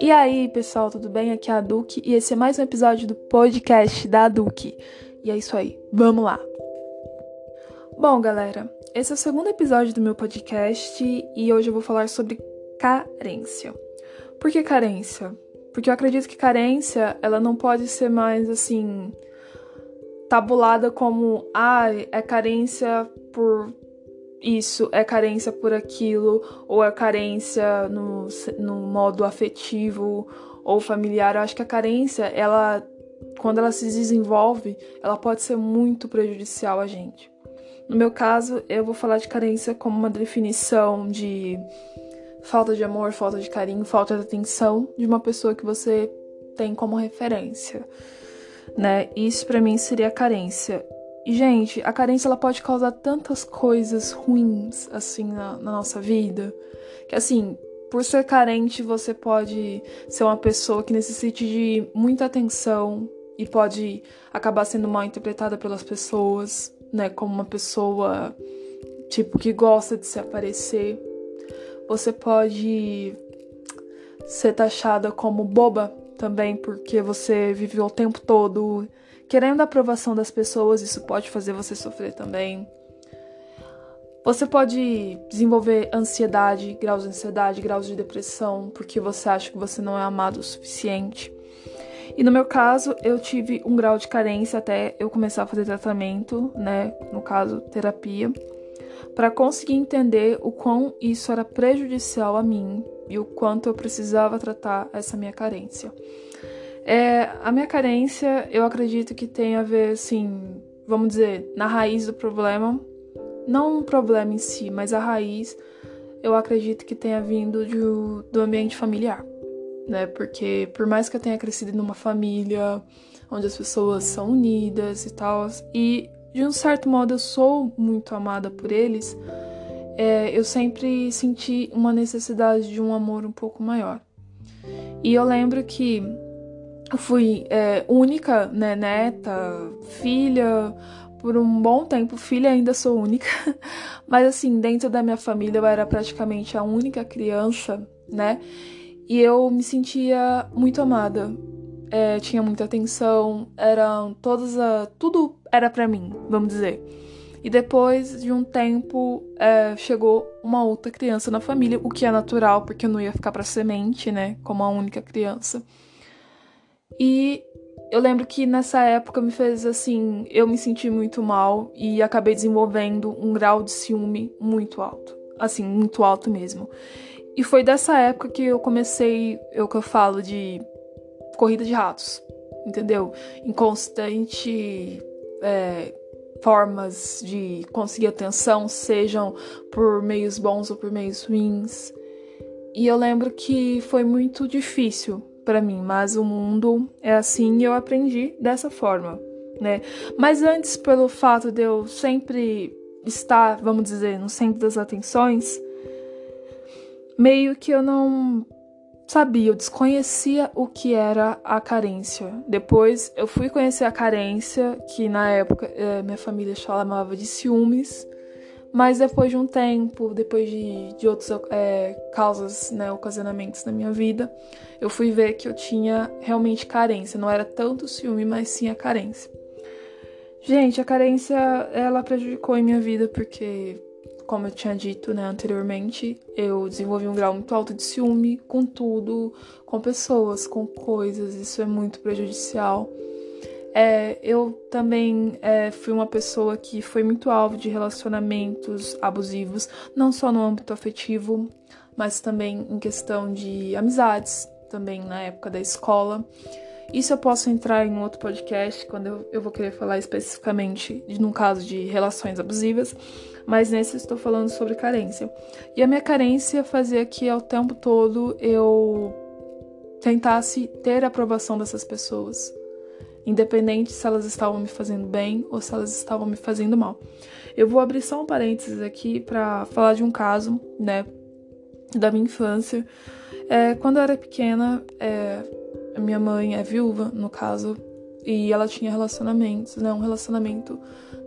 E aí, pessoal, tudo bem? Aqui é a Duque e esse é mais um episódio do podcast da Duque. E é isso aí, vamos lá! Bom, galera, esse é o segundo episódio do meu podcast e hoje eu vou falar sobre carência. Por que carência? Porque eu acredito que carência, ela não pode ser mais assim tabulada como ah, é carência por isso é carência por aquilo, ou é carência no, no modo afetivo ou familiar. Eu acho que a carência, ela, quando ela se desenvolve, ela pode ser muito prejudicial a gente. No meu caso, eu vou falar de carência como uma definição de falta de amor, falta de carinho, falta de atenção de uma pessoa que você tem como referência, né? Isso para mim seria carência. E, gente, a carência ela pode causar tantas coisas ruins, assim, na, na nossa vida. Que, assim, por ser carente, você pode ser uma pessoa que necessite de muita atenção e pode acabar sendo mal interpretada pelas pessoas, né? Como uma pessoa, tipo, que gosta de se aparecer. Você pode ser taxada como boba também, porque você viveu o tempo todo querendo a aprovação das pessoas, isso pode fazer você sofrer também. Você pode desenvolver ansiedade, graus de ansiedade, graus de depressão, porque você acha que você não é amado o suficiente. E no meu caso, eu tive um grau de carência até eu começar a fazer tratamento, né? No caso, terapia, para conseguir entender o quão isso era prejudicial a mim e o quanto eu precisava tratar essa minha carência. É, a minha carência, eu acredito que tem a ver, assim, vamos dizer, na raiz do problema. Não um problema em si, mas a raiz, eu acredito que tenha vindo do, do ambiente familiar, né? Porque por mais que eu tenha crescido numa família onde as pessoas são unidas e tal, e de um certo modo eu sou muito amada por eles, é, eu sempre senti uma necessidade de um amor um pouco maior. E eu lembro que fui é, única, né, neta, filha, por um bom tempo, filha ainda sou única, mas assim, dentro da minha família eu era praticamente a única criança, né, e eu me sentia muito amada, é, tinha muita atenção, eram todas a, tudo era para mim, vamos dizer. E depois de um tempo é, chegou uma outra criança na família, o que é natural, porque eu não ia ficar para semente, né, como a única criança. E eu lembro que nessa época me fez assim, eu me senti muito mal e acabei desenvolvendo um grau de ciúme muito alto, assim, muito alto mesmo. E foi dessa época que eu comecei, eu que eu falo de corrida de ratos, entendeu? Em constante é, formas de conseguir atenção, sejam por meios bons ou por meios ruins. E eu lembro que foi muito difícil para mim, mas o mundo é assim e eu aprendi dessa forma, né? Mas antes, pelo fato de eu sempre estar, vamos dizer, no centro das atenções, meio que eu não sabia, eu desconhecia o que era a carência. Depois eu fui conhecer a carência, que na época é, minha família chamava de ciúmes, mas depois de um tempo, depois de, de outras é, causas, né, ocasionamentos na minha vida, eu fui ver que eu tinha realmente carência. Não era tanto ciúme, mas sim a carência. Gente, a carência, ela prejudicou em minha vida porque, como eu tinha dito né, anteriormente, eu desenvolvi um grau muito alto de ciúme com tudo, com pessoas, com coisas. Isso é muito prejudicial. É, eu também é, fui uma pessoa que foi muito alvo de relacionamentos abusivos, não só no âmbito afetivo, mas também em questão de amizades, também na época da escola. Isso eu posso entrar em outro podcast, quando eu, eu vou querer falar especificamente de, num caso de relações abusivas, mas nesse estou falando sobre carência. E a minha carência fazia que ao tempo todo eu tentasse ter a aprovação dessas pessoas independente se elas estavam me fazendo bem ou se elas estavam me fazendo mal. Eu vou abrir só um parênteses aqui para falar de um caso, né, da minha infância. É, quando eu era pequena, é, minha mãe é viúva, no caso, e ela tinha relacionamentos, né, um relacionamento,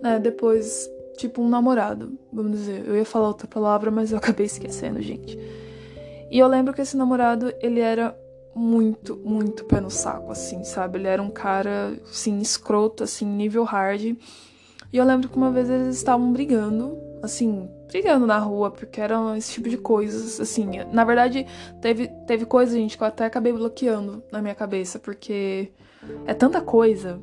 né, depois, tipo um namorado, vamos dizer. Eu ia falar outra palavra, mas eu acabei esquecendo, gente. E eu lembro que esse namorado, ele era muito, muito pé no saco, assim, sabe? Ele era um cara, assim, escroto, assim, nível hard. E eu lembro que uma vez eles estavam brigando, assim, brigando na rua, porque eram esse tipo de coisas, assim. Na verdade, teve, teve coisa, gente, que eu até acabei bloqueando na minha cabeça, porque é tanta coisa,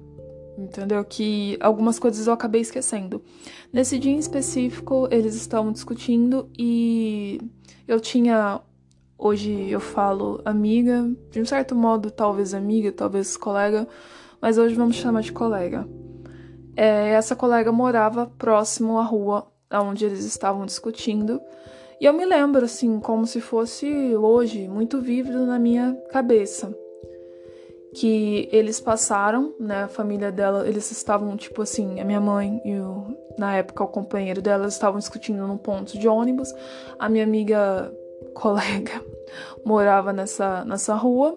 entendeu? Que algumas coisas eu acabei esquecendo. Nesse dia em específico, eles estavam discutindo e eu tinha. Hoje eu falo amiga, de um certo modo, talvez amiga, talvez colega, mas hoje vamos chamar de colega. É, essa colega morava próximo à rua onde eles estavam discutindo. E eu me lembro, assim, como se fosse hoje, muito vívido na minha cabeça. Que eles passaram, né? A família dela, eles estavam, tipo assim, a minha mãe e o, na época o companheiro dela estavam discutindo num ponto de ônibus. A minha amiga colega morava nessa, nessa rua.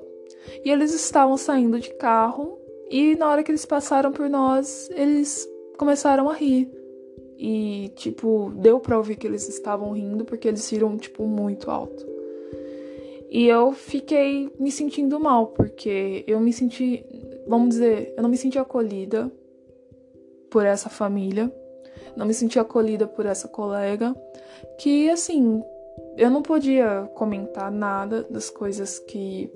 E eles estavam saindo de carro. E na hora que eles passaram por nós, eles começaram a rir. E, tipo, deu pra ouvir que eles estavam rindo porque eles riram, tipo, muito alto. E eu fiquei me sentindo mal, porque eu me senti, vamos dizer, eu não me senti acolhida por essa família, não me senti acolhida por essa colega, que assim, eu não podia comentar nada das coisas que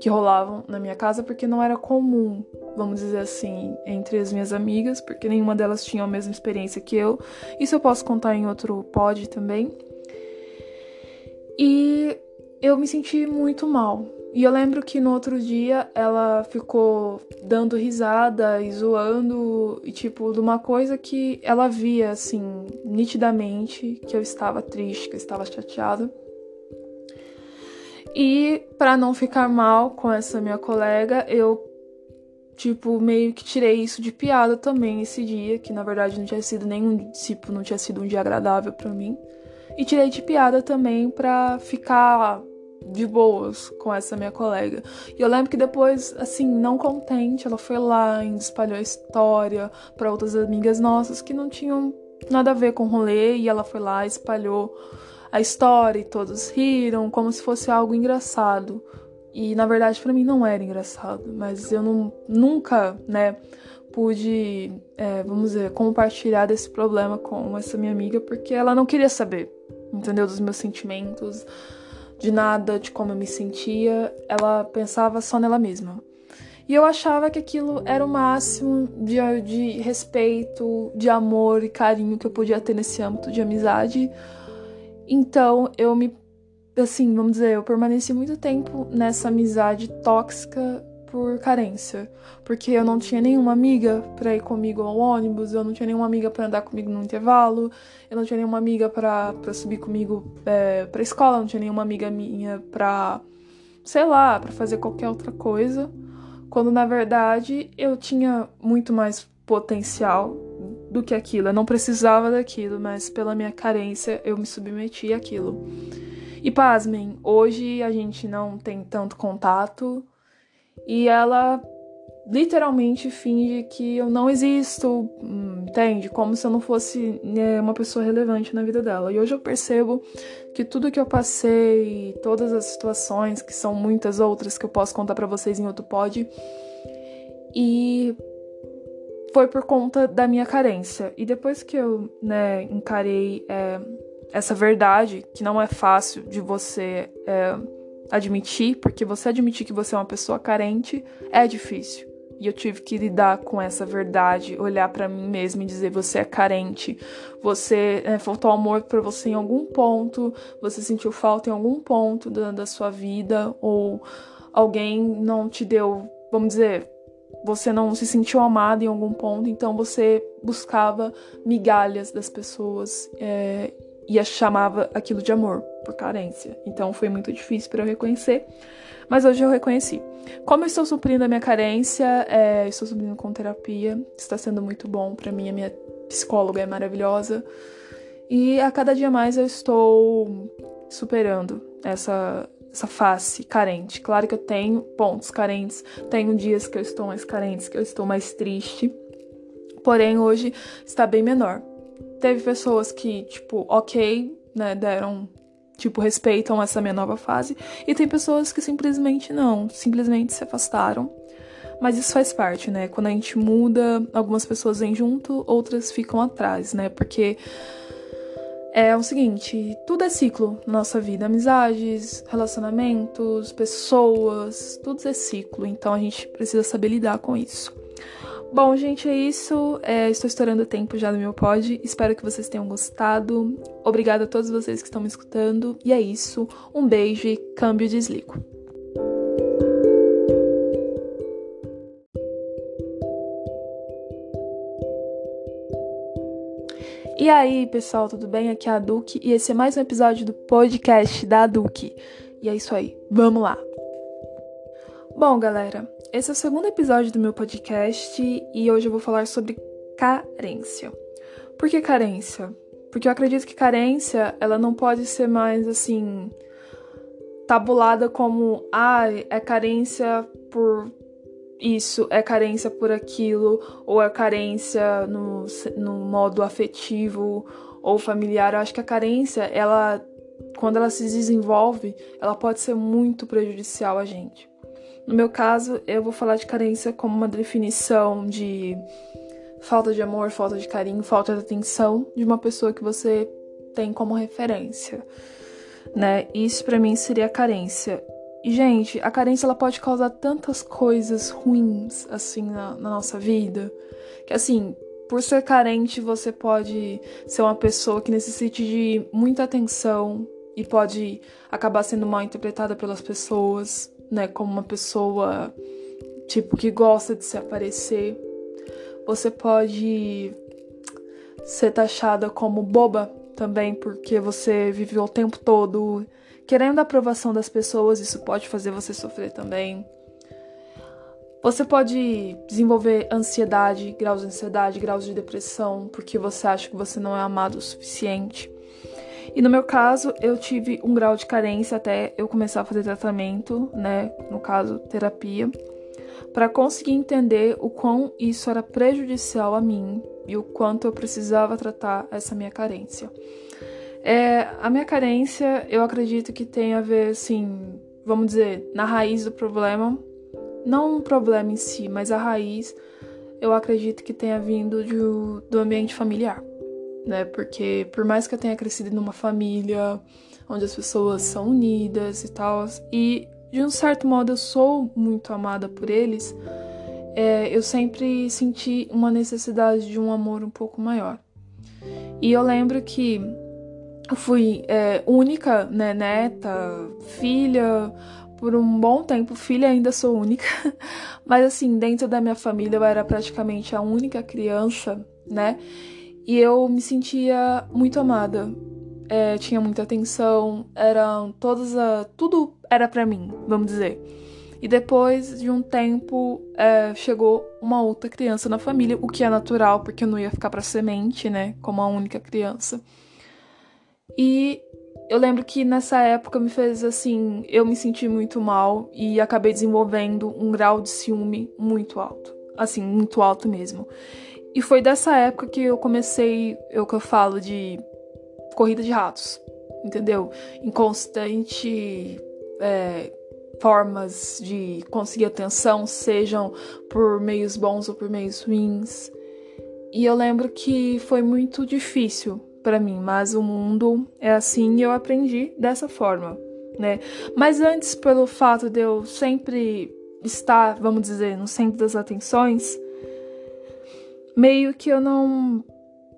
que rolavam na minha casa porque não era comum, vamos dizer assim, entre as minhas amigas, porque nenhuma delas tinha a mesma experiência que eu. Isso eu posso contar em outro pod também. E eu me senti muito mal. E eu lembro que no outro dia ela ficou dando risada e zoando, e tipo, de uma coisa que ela via, assim, nitidamente, que eu estava triste, que eu estava chateada. E para não ficar mal com essa minha colega, eu tipo meio que tirei isso de piada também esse dia, que na verdade não tinha sido nenhum tipo, não tinha sido um dia agradável para mim. E tirei de piada também pra ficar de boas com essa minha colega. E eu lembro que depois, assim, não contente, ela foi lá e espalhou a história para outras amigas nossas que não tinham nada a ver com o rolê e ela foi lá e espalhou a história e todos riram como se fosse algo engraçado. E na verdade para mim não era engraçado, mas eu não, nunca, né, pude, é, vamos dizer, compartilhar desse problema com essa minha amiga porque ela não queria saber, entendeu? Dos meus sentimentos, de nada, de como eu me sentia. Ela pensava só nela mesma. E eu achava que aquilo era o máximo de, de respeito, de amor e carinho que eu podia ter nesse âmbito de amizade então eu me. Assim, vamos dizer, eu permaneci muito tempo nessa amizade tóxica por carência. Porque eu não tinha nenhuma amiga pra ir comigo ao ônibus, eu não tinha nenhuma amiga para andar comigo no intervalo, eu não tinha nenhuma amiga pra subir comigo é, pra escola, não tinha nenhuma amiga minha pra, sei lá, pra fazer qualquer outra coisa. Quando na verdade eu tinha muito mais potencial do que aquilo. Eu não precisava daquilo, mas pela minha carência eu me submeti àquilo. E pasmem, hoje a gente não tem tanto contato e ela literalmente finge que eu não existo, entende? Como se eu não fosse né, uma pessoa relevante na vida dela. E hoje eu percebo que tudo que eu passei, todas as situações, que são muitas outras que eu posso contar para vocês em outro pod, e foi por conta da minha carência. E depois que eu, né, encarei é, essa verdade, que não é fácil de você é, admitir, porque você admitir que você é uma pessoa carente é difícil. E eu tive que lidar com essa verdade, olhar para mim mesma e dizer: você é carente, você é, faltou amor para você em algum ponto, você sentiu falta em algum ponto da, da sua vida, ou alguém não te deu, vamos dizer, você não se sentiu amado em algum ponto, então você buscava migalhas das pessoas é, e chamava aquilo de amor por carência. Então foi muito difícil para eu reconhecer, mas hoje eu reconheci. Como eu estou suprindo a minha carência, é, estou suprindo com terapia, está sendo muito bom para mim. A minha psicóloga é maravilhosa e a cada dia mais eu estou superando essa essa face carente. Claro que eu tenho pontos carentes, tenho dias que eu estou mais carente, que eu estou mais triste. Porém, hoje está bem menor. Teve pessoas que, tipo, ok, né, deram tipo, respeitam essa minha nova fase, e tem pessoas que simplesmente não, simplesmente se afastaram. Mas isso faz parte, né? Quando a gente muda, algumas pessoas vêm junto, outras ficam atrás, né? Porque é o seguinte, tudo é ciclo na nossa vida, amizades, relacionamentos, pessoas, tudo é ciclo, então a gente precisa saber lidar com isso. Bom, gente, é isso. É, estou estourando o tempo já do meu pod. Espero que vocês tenham gostado. Obrigada a todos vocês que estão me escutando. E é isso. Um beijo e câmbio e desligo. E aí, pessoal, tudo bem? Aqui é a Duque e esse é mais um episódio do podcast da Duque. E é isso aí, vamos lá! Bom, galera, esse é o segundo episódio do meu podcast e hoje eu vou falar sobre carência. Por que carência? Porque eu acredito que carência, ela não pode ser mais assim tabulada como ah, é carência por isso, é carência por aquilo, ou é carência no, no modo afetivo ou familiar. Eu acho que a carência, ela quando ela se desenvolve, ela pode ser muito prejudicial a gente. No meu caso, eu vou falar de carência como uma definição de falta de amor, falta de carinho, falta de atenção de uma pessoa que você tem como referência, né? Isso para mim seria carência. E gente, a carência ela pode causar tantas coisas ruins assim na, na nossa vida, que assim, por ser carente, você pode ser uma pessoa que necessite de muita atenção e pode acabar sendo mal interpretada pelas pessoas né, como uma pessoa tipo que gosta de se aparecer. Você pode ser taxada como boba também, porque você viveu o tempo todo querendo a aprovação das pessoas, isso pode fazer você sofrer também. Você pode desenvolver ansiedade, graus de ansiedade, graus de depressão, porque você acha que você não é amado o suficiente. E no meu caso, eu tive um grau de carência até eu começar a fazer tratamento, né? No caso, terapia, para conseguir entender o quão isso era prejudicial a mim e o quanto eu precisava tratar essa minha carência. É, a minha carência, eu acredito que tem a ver, assim, vamos dizer, na raiz do problema, não um problema em si, mas a raiz, eu acredito que tenha vindo do, do ambiente familiar né? Porque por mais que eu tenha crescido numa família onde as pessoas são unidas e tal, e de um certo modo eu sou muito amada por eles, é, eu sempre senti uma necessidade de um amor um pouco maior. E eu lembro que eu fui é, única, né, neta, filha, por um bom tempo, filha ainda sou única, mas assim, dentro da minha família eu era praticamente a única criança, né? E eu me sentia muito amada. É, tinha muita atenção, eram todas a. Tudo era para mim, vamos dizer. E depois de um tempo, é, chegou uma outra criança na família, o que é natural, porque eu não ia ficar para semente, né? Como a única criança. E eu lembro que nessa época me fez assim, eu me senti muito mal e acabei desenvolvendo um grau de ciúme muito alto. Assim, muito alto mesmo. E foi dessa época que eu comecei, eu que eu falo de corrida de ratos, entendeu? Em constante é, formas de conseguir atenção, sejam por meios bons ou por meios ruins. E eu lembro que foi muito difícil para mim, mas o mundo é assim e eu aprendi dessa forma, né? Mas antes, pelo fato de eu sempre estar, vamos dizer, no centro das atenções, meio que eu não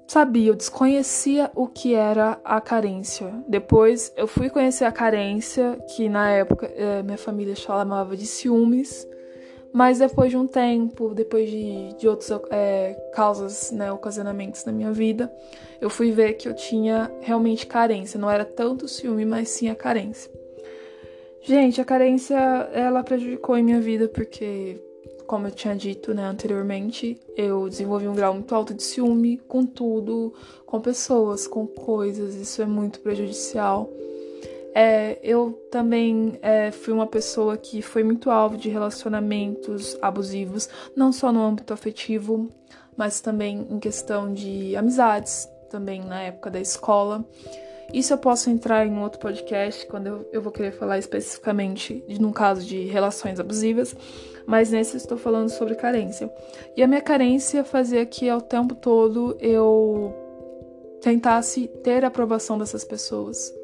sabia, eu desconhecia o que era a carência. Depois eu fui conhecer a carência, que na época é, minha família chamava de ciúmes, mas depois de um tempo, depois de, de outras é, causas, né, ocasionamentos na minha vida, eu fui ver que eu tinha realmente carência. Não era tanto ciúme, mas sim a carência. Gente, a carência, ela prejudicou em minha vida porque como eu tinha dito né, anteriormente, eu desenvolvi um grau muito alto de ciúme com tudo, com pessoas, com coisas, isso é muito prejudicial. É, eu também é, fui uma pessoa que foi muito alvo de relacionamentos abusivos, não só no âmbito afetivo, mas também em questão de amizades, também na época da escola. Isso eu posso entrar em outro podcast quando eu, eu vou querer falar especificamente de num caso de relações abusivas, mas nesse estou falando sobre carência. E a minha carência fazia que ao tempo todo eu tentasse ter a aprovação dessas pessoas,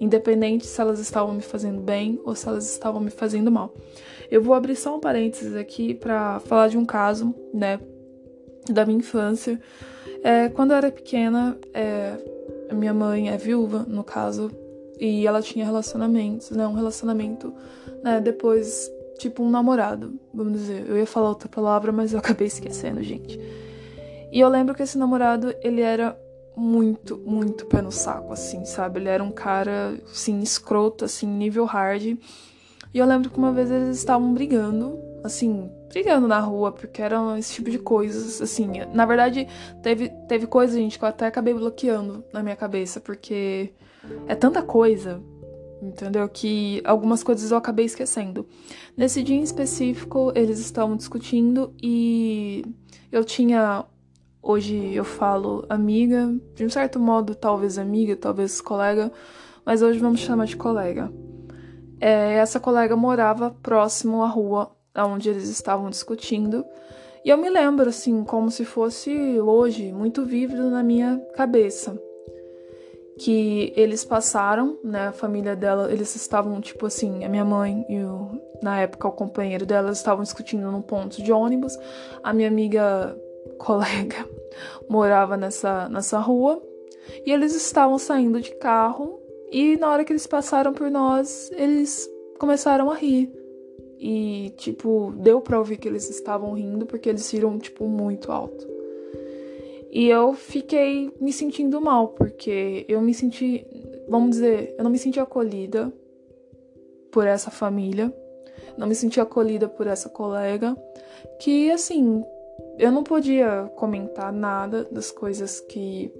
independente se elas estavam me fazendo bem ou se elas estavam me fazendo mal. Eu vou abrir só um parênteses aqui para falar de um caso, né, da minha infância. É, quando eu era pequena, é, minha mãe é viúva, no caso, e ela tinha relacionamentos, né, um relacionamento, né, depois, tipo um namorado, vamos dizer. Eu ia falar outra palavra, mas eu acabei esquecendo, gente. E eu lembro que esse namorado, ele era muito, muito pé no saco, assim, sabe? Ele era um cara, assim, escroto, assim, nível hard. E eu lembro que uma vez eles estavam brigando, assim, brigando na rua, porque eram esse tipo de coisas, assim. Na verdade, teve, teve coisa, gente, que eu até acabei bloqueando na minha cabeça, porque é tanta coisa, entendeu? Que algumas coisas eu acabei esquecendo. Nesse dia em específico, eles estavam discutindo e eu tinha. Hoje eu falo amiga, de um certo modo, talvez amiga, talvez colega, mas hoje vamos chamar de colega é, essa colega morava próximo à rua onde eles estavam discutindo. E eu me lembro, assim, como se fosse hoje, muito vívido na minha cabeça. Que eles passaram, né? A família dela, eles estavam, tipo assim, a minha mãe e o, na época o companheiro dela estavam discutindo num ponto de ônibus. A minha amiga colega morava nessa, nessa rua. E eles estavam saindo de carro e na hora que eles passaram por nós, eles começaram a rir. E, tipo, deu pra ouvir que eles estavam rindo porque eles riram, tipo, muito alto. E eu fiquei me sentindo mal, porque eu me senti, vamos dizer, eu não me senti acolhida por essa família, não me senti acolhida por essa colega, que assim, eu não podia comentar nada das coisas que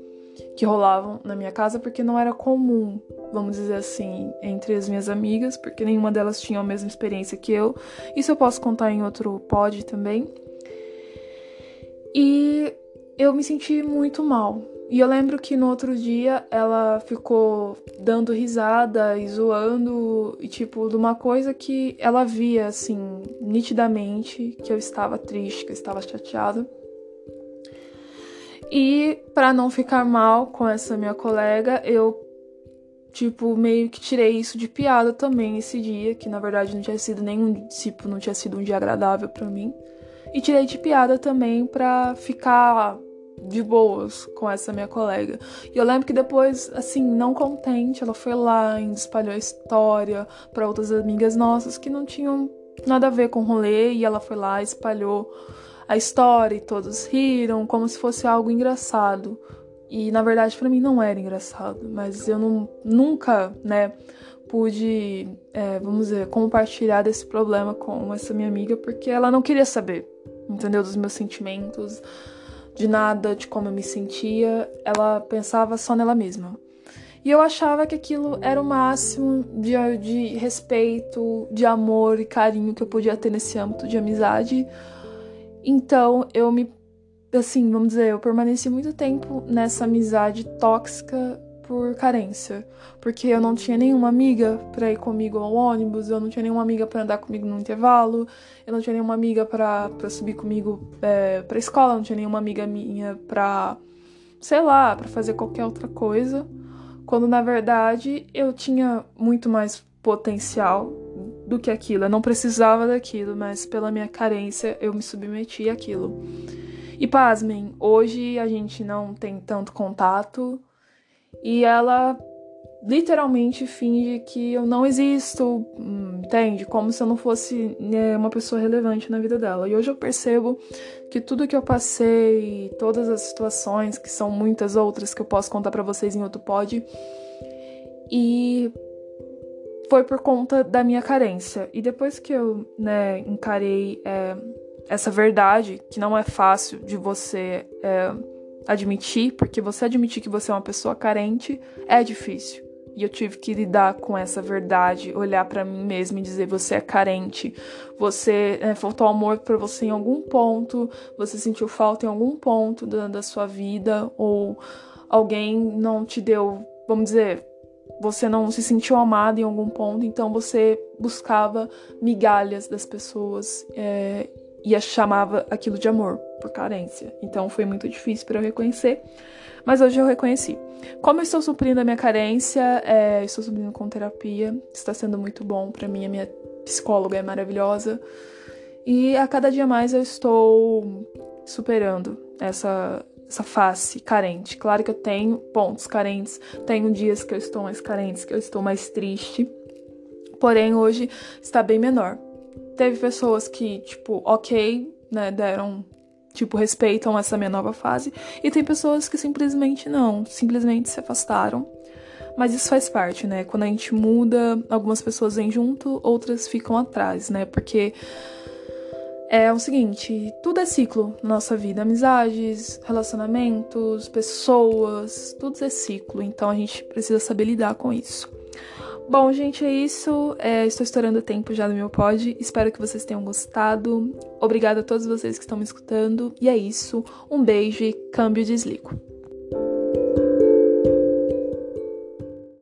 que rolavam na minha casa, porque não era comum, vamos dizer assim, entre as minhas amigas, porque nenhuma delas tinha a mesma experiência que eu. Isso eu posso contar em outro pod também. E eu me senti muito mal. E eu lembro que no outro dia ela ficou dando risada e zoando, e tipo, de uma coisa que ela via, assim, nitidamente, que eu estava triste, que eu estava chateada. E para não ficar mal com essa minha colega, eu tipo meio que tirei isso de piada também esse dia, que na verdade não tinha sido nenhum tipo, não tinha sido um dia agradável para mim. E tirei de piada também pra ficar de boas com essa minha colega. E eu lembro que depois, assim, não contente, ela foi lá e espalhou a história para outras amigas nossas que não tinham nada a ver com o rolê e ela foi lá e espalhou a história e todos riram como se fosse algo engraçado. E na verdade para mim não era engraçado, mas eu não, nunca, né, pude, é, vamos dizer, compartilhar desse problema com essa minha amiga porque ela não queria saber, entendeu? Dos meus sentimentos, de nada, de como eu me sentia. Ela pensava só nela mesma. E eu achava que aquilo era o máximo de, de respeito, de amor e carinho que eu podia ter nesse âmbito de amizade então eu me. Assim, vamos dizer, eu permaneci muito tempo nessa amizade tóxica por carência. Porque eu não tinha nenhuma amiga pra ir comigo ao ônibus, eu não tinha nenhuma amiga para andar comigo no intervalo, eu não tinha nenhuma amiga pra subir comigo é, pra escola, não tinha nenhuma amiga minha pra, sei lá, pra fazer qualquer outra coisa. Quando na verdade eu tinha muito mais potencial do que aquilo. Eu não precisava daquilo, mas pela minha carência eu me submeti àquilo. E pasmem, hoje a gente não tem tanto contato e ela literalmente finge que eu não existo, entende? Como se eu não fosse né, uma pessoa relevante na vida dela. E hoje eu percebo que tudo que eu passei, todas as situações, que são muitas outras que eu posso contar para vocês em outro pod, e foi por conta da minha carência. E depois que eu, né, encarei é, essa verdade, que não é fácil de você é, admitir, porque você admitir que você é uma pessoa carente é difícil. E eu tive que lidar com essa verdade, olhar para mim mesma e dizer: você é carente, você é, faltou amor para você em algum ponto, você sentiu falta em algum ponto da, da sua vida, ou alguém não te deu vamos dizer, você não se sentiu amado em algum ponto, então você buscava migalhas das pessoas é, e chamava aquilo de amor por carência. Então foi muito difícil para eu reconhecer, mas hoje eu reconheci. Como eu estou suprindo a minha carência, é, estou suprindo com terapia, está sendo muito bom para mim. A minha psicóloga é maravilhosa e a cada dia mais eu estou superando essa essa face carente. Claro que eu tenho pontos carentes, tenho dias que eu estou mais carente, que eu estou mais triste. Porém, hoje está bem menor. Teve pessoas que, tipo, ok, né, deram, tipo, respeitam essa minha nova fase. E tem pessoas que simplesmente não, simplesmente se afastaram. Mas isso faz parte, né? Quando a gente muda, algumas pessoas vêm junto, outras ficam atrás, né? Porque é o seguinte, tudo é ciclo na nossa vida, amizades, relacionamentos, pessoas, tudo é ciclo, então a gente precisa saber lidar com isso. Bom, gente, é isso. É, estou estourando o tempo já do meu pod. Espero que vocês tenham gostado. Obrigada a todos vocês que estão me escutando. E é isso. Um beijo e câmbio desligo.